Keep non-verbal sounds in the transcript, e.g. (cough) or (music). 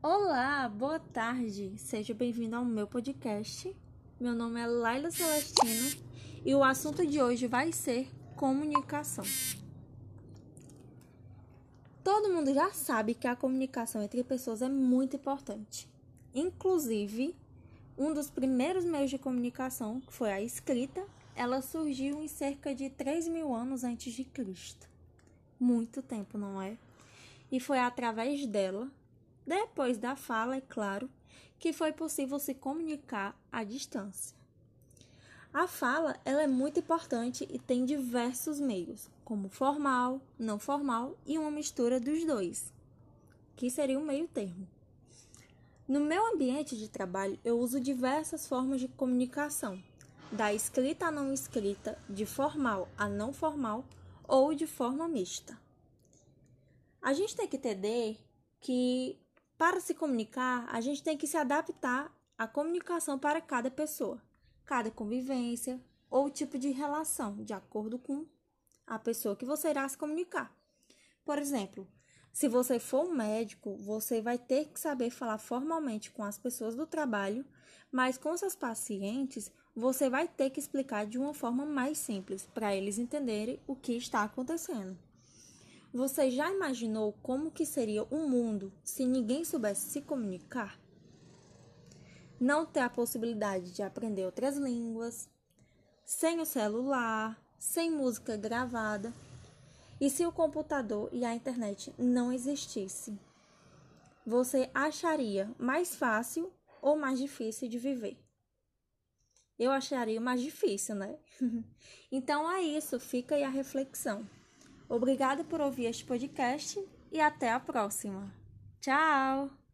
Olá, boa tarde. Seja bem-vindo ao meu podcast. Meu nome é Laila Celestino e o assunto de hoje vai ser comunicação. Todo mundo já sabe que a comunicação entre pessoas é muito importante. Inclusive, um dos primeiros meios de comunicação, que foi a escrita, ela surgiu em cerca de 3 mil anos antes de Cristo. Muito tempo, não é? E foi através dela depois da fala, é claro, que foi possível se comunicar à distância. A fala ela é muito importante e tem diversos meios, como formal, não formal e uma mistura dos dois, que seria um meio termo. No meu ambiente de trabalho, eu uso diversas formas de comunicação, da escrita a não escrita, de formal a não formal ou de forma mista. A gente tem que entender que para se comunicar, a gente tem que se adaptar à comunicação para cada pessoa, cada convivência ou tipo de relação, de acordo com a pessoa que você irá se comunicar. Por exemplo, se você for um médico, você vai ter que saber falar formalmente com as pessoas do trabalho, mas com seus pacientes, você vai ter que explicar de uma forma mais simples para eles entenderem o que está acontecendo. Você já imaginou como que seria o um mundo se ninguém soubesse se comunicar? Não ter a possibilidade de aprender outras línguas, sem o celular, sem música gravada, e se o computador e a internet não existissem? Você acharia mais fácil ou mais difícil de viver? Eu acharia mais difícil, né? (laughs) então é isso, fica aí a reflexão. Obrigada por ouvir este podcast e até a próxima. Tchau!